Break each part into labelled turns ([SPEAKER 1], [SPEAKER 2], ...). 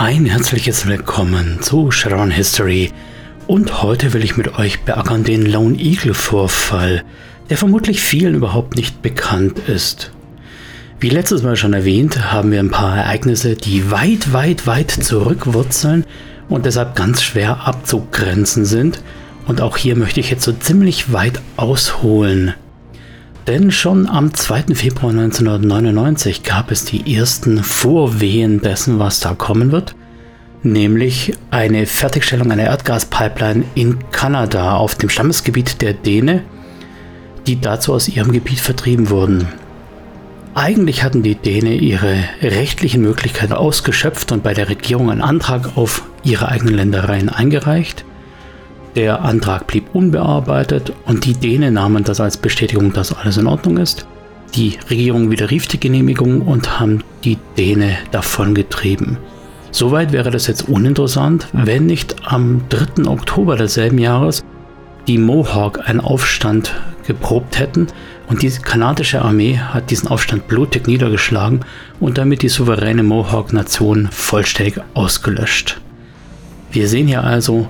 [SPEAKER 1] Ein herzliches Willkommen zu Shadowrun History und heute will ich mit euch beackern den Lone Eagle Vorfall, der vermutlich vielen überhaupt nicht bekannt ist. Wie letztes Mal schon erwähnt, haben wir ein paar Ereignisse, die weit, weit, weit zurückwurzeln und deshalb ganz schwer abzugrenzen sind. Und auch hier möchte ich jetzt so ziemlich weit ausholen. Denn schon am 2. Februar 1999 gab es die ersten Vorwehen dessen, was da kommen wird, nämlich eine Fertigstellung einer Erdgaspipeline in Kanada auf dem Stammesgebiet der Däne, die dazu aus ihrem Gebiet vertrieben wurden. Eigentlich hatten die Däne ihre rechtlichen Möglichkeiten ausgeschöpft und bei der Regierung einen Antrag auf ihre eigenen Ländereien eingereicht. Der Antrag blieb unbearbeitet und die Dänen nahmen das als Bestätigung, dass alles in Ordnung ist. Die Regierung widerrief die Genehmigung und haben die Däne davongetrieben. Soweit wäre das jetzt uninteressant, wenn nicht am 3. Oktober desselben Jahres die Mohawk einen Aufstand geprobt hätten und die kanadische Armee hat diesen Aufstand blutig niedergeschlagen und damit die souveräne Mohawk-Nation vollständig ausgelöscht. Wir sehen hier also,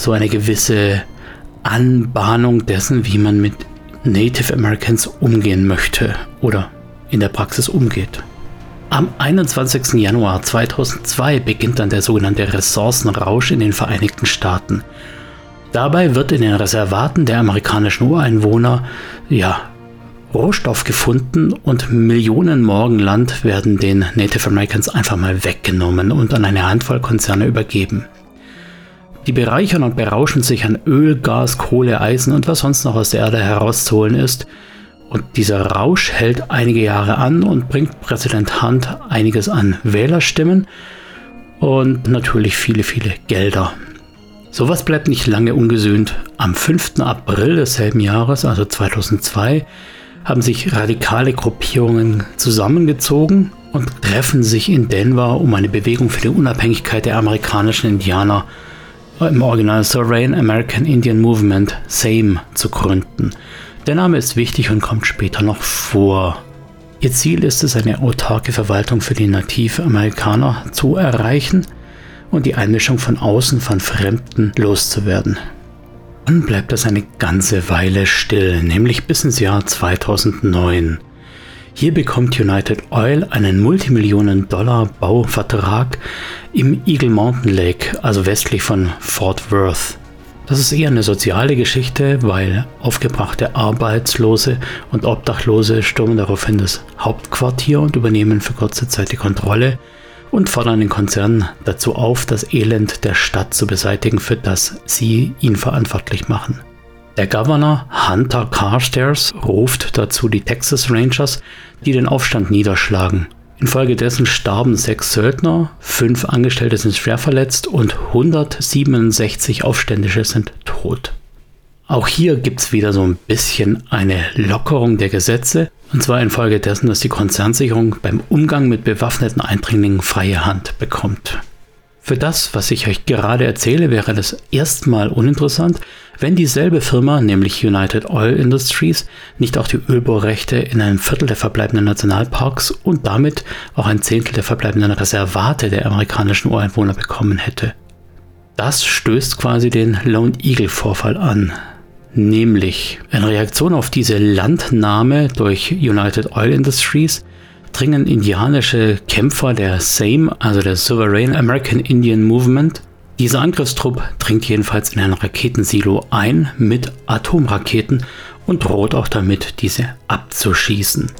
[SPEAKER 1] so eine gewisse Anbahnung dessen, wie man mit Native Americans umgehen möchte oder in der Praxis umgeht. Am 21. Januar 2002 beginnt dann der sogenannte Ressourcenrausch in den Vereinigten Staaten. Dabei wird in den Reservaten der amerikanischen Ureinwohner ja, Rohstoff gefunden und Millionen Morgenland werden den Native Americans einfach mal weggenommen und an eine Handvoll Konzerne übergeben. Die bereichern und berauschen sich an Öl, Gas, Kohle, Eisen und was sonst noch aus der Erde herauszuholen ist. Und dieser Rausch hält einige Jahre an und bringt Präsident Hunt einiges an Wählerstimmen und natürlich viele, viele Gelder. Sowas bleibt nicht lange ungesühnt. Am 5. April desselben Jahres, also 2002, haben sich radikale Gruppierungen zusammengezogen und treffen sich in Denver, um eine Bewegung für die Unabhängigkeit der amerikanischen Indianer zu im Original Sovereign American Indian Movement, SAME, zu gründen. Der Name ist wichtig und kommt später noch vor. Ihr Ziel ist es, eine autarke Verwaltung für die Nativamerikaner zu erreichen und die Einmischung von außen von Fremden loszuwerden. Dann bleibt das eine ganze Weile still, nämlich bis ins Jahr 2009. Hier bekommt United Oil einen Multimillionen-Dollar-Bauvertrag im Eagle Mountain Lake, also westlich von Fort Worth. Das ist eher eine soziale Geschichte, weil aufgebrachte Arbeitslose und Obdachlose stürmen daraufhin das Hauptquartier und übernehmen für kurze Zeit die Kontrolle und fordern den Konzern dazu auf, das Elend der Stadt zu beseitigen, für das sie ihn verantwortlich machen. Der Governor Hunter Carstairs ruft dazu die Texas Rangers, die den Aufstand niederschlagen. Infolgedessen starben sechs Söldner, fünf Angestellte sind schwer verletzt und 167 Aufständische sind tot. Auch hier gibt es wieder so ein bisschen eine Lockerung der Gesetze, und zwar infolgedessen, dass die Konzernsicherung beim Umgang mit bewaffneten Eindringlingen freie Hand bekommt. Für das, was ich euch gerade erzähle, wäre das erstmal uninteressant, wenn dieselbe Firma, nämlich United Oil Industries, nicht auch die Ölbohrrechte in einem Viertel der verbleibenden Nationalparks und damit auch ein Zehntel der verbleibenden Reservate der amerikanischen Ureinwohner bekommen hätte. Das stößt quasi den Lone Eagle Vorfall an. Nämlich in Reaktion auf diese Landnahme durch United Oil Industries dringen indianische Kämpfer der SAME, also der Sovereign American Indian Movement, dieser Angriffstrupp dringt jedenfalls in ein Raketensilo ein mit Atomraketen und droht auch damit, diese abzuschießen.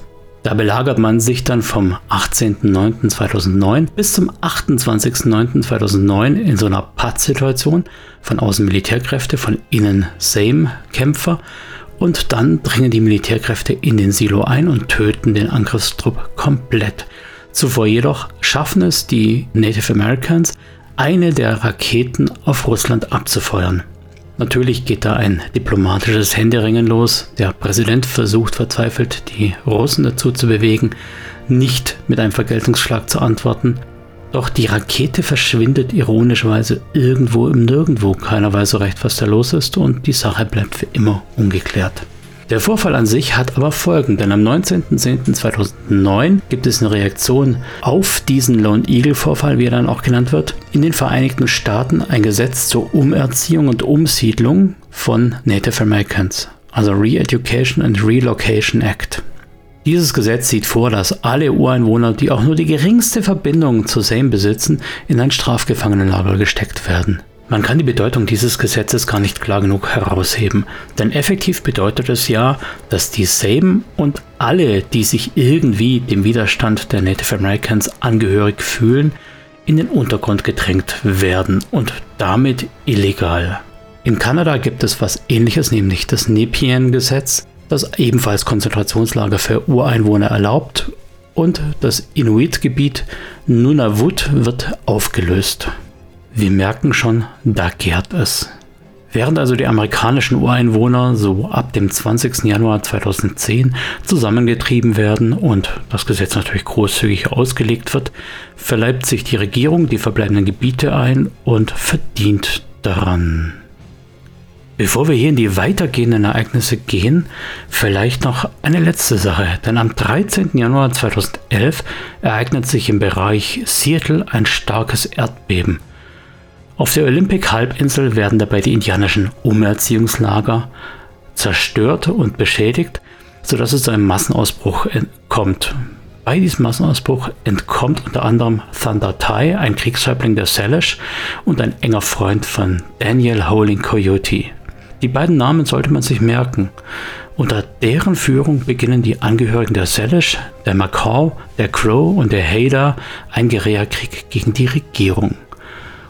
[SPEAKER 1] Da belagert man sich dann vom 18.09.2009 bis zum 28.09.2009 in so einer Pattsituation von außen Militärkräfte, von innen Same-Kämpfer und dann dringen die Militärkräfte in den Silo ein und töten den Angriffstrupp komplett. Zuvor jedoch schaffen es die Native Americans, eine der Raketen auf Russland abzufeuern. Natürlich geht da ein diplomatisches Händeringen los. Der Präsident versucht verzweifelt, die Russen dazu zu bewegen, nicht mit einem Vergeltungsschlag zu antworten. Doch die Rakete verschwindet ironischerweise irgendwo im Nirgendwo. Keiner weiß so recht, was da los ist und die Sache bleibt für immer ungeklärt. Der Vorfall an sich hat aber Folgen, denn am 19.10.2009 gibt es eine Reaktion auf diesen Lone Eagle Vorfall, wie er dann auch genannt wird, in den Vereinigten Staaten ein Gesetz zur Umerziehung und Umsiedlung von Native Americans, also Re-Education and Relocation Act. Dieses Gesetz sieht vor, dass alle Ureinwohner, die auch nur die geringste Verbindung zu Same besitzen, in ein Strafgefangenenlager gesteckt werden. Man kann die Bedeutung dieses Gesetzes gar nicht klar genug herausheben, denn effektiv bedeutet es ja, dass die Same und alle, die sich irgendwie dem Widerstand der Native Americans angehörig fühlen, in den Untergrund gedrängt werden und damit illegal. In Kanada gibt es was ähnliches, nämlich das Nepean-Gesetz, das ebenfalls Konzentrationslager für Ureinwohner erlaubt und das Inuit-Gebiet Nunavut wird aufgelöst. Wir merken schon, da gärt es. Während also die amerikanischen Ureinwohner so ab dem 20. Januar 2010 zusammengetrieben werden und das Gesetz natürlich großzügig ausgelegt wird, verleibt sich die Regierung die verbleibenden Gebiete ein und verdient daran. Bevor wir hier in die weitergehenden Ereignisse gehen, vielleicht noch eine letzte Sache, denn am 13. Januar 2011 ereignet sich im Bereich Seattle ein starkes Erdbeben. Auf der Olympic-Halbinsel werden dabei die indianischen Umerziehungslager zerstört und beschädigt, sodass es zu einem Massenausbruch kommt. Bei diesem Massenausbruch entkommt unter anderem Thunder Tai, ein Kriegshäuptling der Salish und ein enger Freund von Daniel Howling Coyote. Die beiden Namen sollte man sich merken. Unter deren Führung beginnen die Angehörigen der Salish, der Macau, der Crow und der Haida einen Guerillakrieg gegen die Regierung.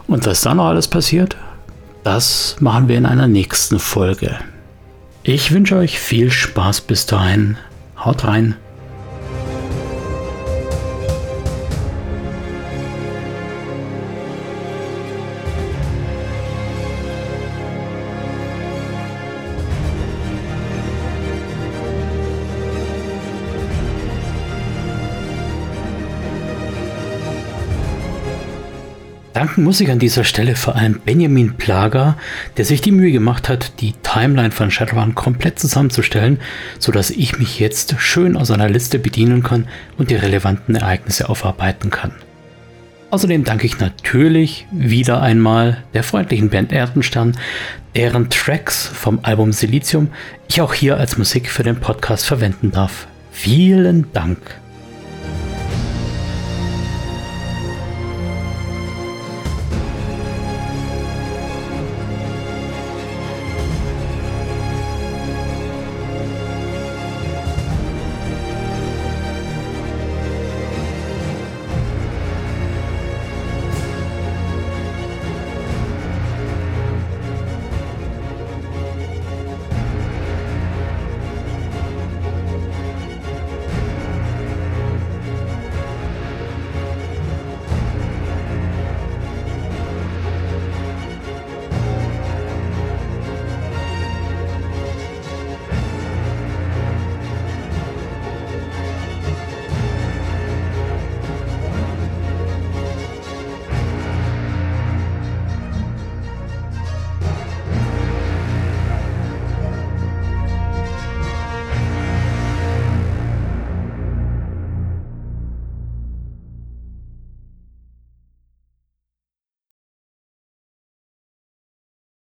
[SPEAKER 1] Und was dann noch alles passiert, das machen wir in einer nächsten Folge. Ich wünsche euch viel Spaß bis dahin. Haut rein. Danken muss ich an dieser Stelle vor allem Benjamin Plager, der sich die Mühe gemacht hat, die Timeline von Shadowrun komplett zusammenzustellen, sodass ich mich jetzt schön aus einer Liste bedienen kann und die relevanten Ereignisse aufarbeiten kann. Außerdem danke ich natürlich wieder einmal der freundlichen Band Erdenstern, deren Tracks vom Album Silizium ich auch hier als Musik für den Podcast verwenden darf. Vielen Dank.